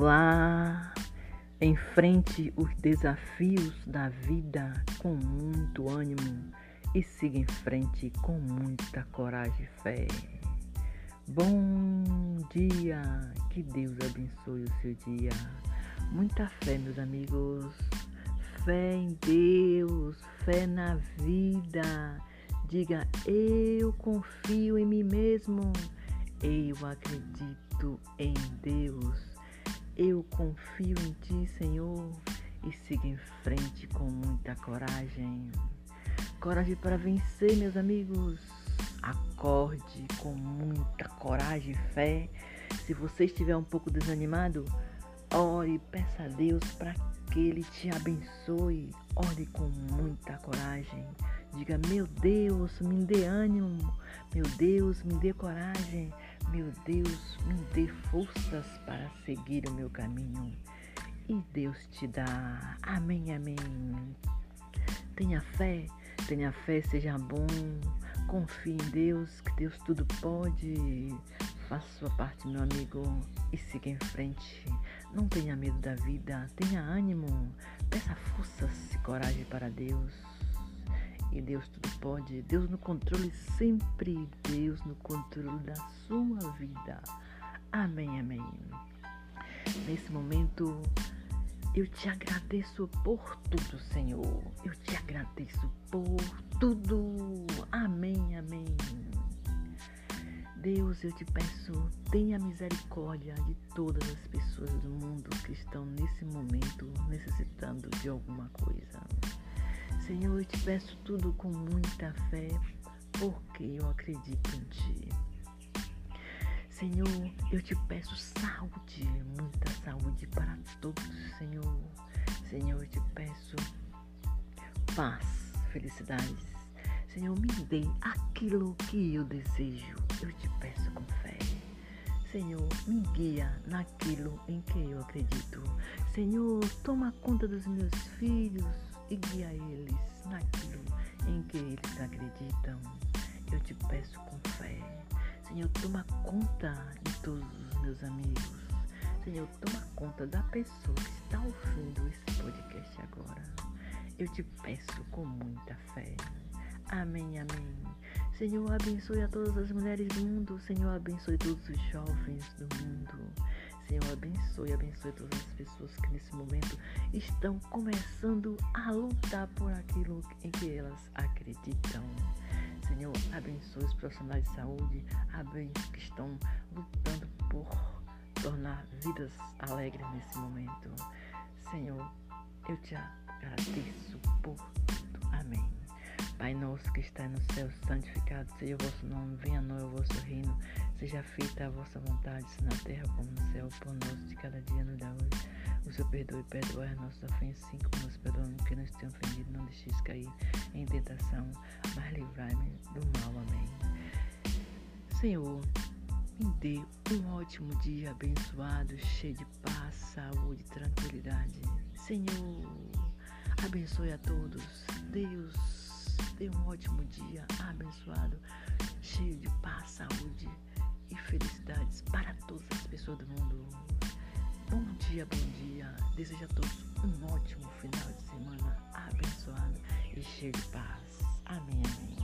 lá, enfrente os desafios da vida com muito ânimo e siga em frente com muita coragem e fé. Bom dia, que Deus abençoe o seu dia. Muita fé, meus amigos. Fé em Deus, fé na vida. Diga, eu confio em mim mesmo. Eu acredito em Deus. Eu confio em Ti, Senhor. E siga em frente com muita coragem. Coragem para vencer, meus amigos. Acorde com muita coragem e fé. Se você estiver um pouco desanimado, ore e peça a Deus para que Ele te abençoe. Ore com muita coragem. Diga: Meu Deus, me dê ânimo. Meu Deus, me dê coragem. Meu Deus, me dê forças para seguir o meu caminho. E Deus te dá. Amém, amém. Tenha fé, tenha fé, seja bom. Confie em Deus, que Deus tudo pode. Faça sua parte, meu amigo, e siga em frente. Não tenha medo da vida, tenha ânimo. Peça forças e coragem para Deus. E Deus tudo pode. Deus no controle sempre. Deus no controle da sua vida. Amém, amém. Nesse momento, eu te agradeço por tudo, Senhor. Eu te agradeço por tudo. Amém, amém. Deus, eu te peço, tenha misericórdia de todas as pessoas do mundo que estão nesse momento necessitando de alguma coisa. Senhor, eu te peço tudo com muita fé, porque eu acredito em Ti. Senhor, eu te peço saúde, muita saúde para todos, Senhor. Senhor, eu te peço paz, felicidades. Senhor, me dê aquilo que eu desejo. Eu te peço com fé. Senhor, me guia naquilo em que eu acredito. Senhor, toma conta dos meus filhos e guia eles naquilo em que eles acreditam. Eu te peço com fé. Senhor, toma conta de todos os meus amigos. Senhor, toma conta da pessoa que está ouvindo esse podcast agora. Eu te peço com muita fé. Amém, amém. Senhor, abençoe a todas as mulheres do mundo. Senhor, abençoe todos os jovens do mundo. Senhor, abençoe, abençoe todas as pessoas que nesse momento estão começando a lutar por aquilo em que elas acreditam. Senhor, abençoe os profissionais de saúde, abençoe que estão lutando por tornar vidas alegres nesse momento. Senhor, eu te agradeço por. Pai nosso que está no céu, santificado seja o vosso nome, venha a o vosso reino, seja feita a vossa vontade, na terra como no céu, por nós de cada dia nos dá hoje. O Senhor perdoe e perdoe as nossas ofensas, assim como nós perdoamos que nos tenham ofendido, não deixeis cair em tentação, mas livrai-me do mal. Amém. Senhor, me dê um ótimo dia abençoado, cheio de paz, saúde tranquilidade. Senhor, abençoe a todos. Deus, dê um ótimo dia abençoado, cheio de paz, saúde e felicidades para todas as pessoas do mundo. Bom dia, bom dia. Desejo a todos um ótimo final de semana abençoado e cheio de paz. Amém, amém.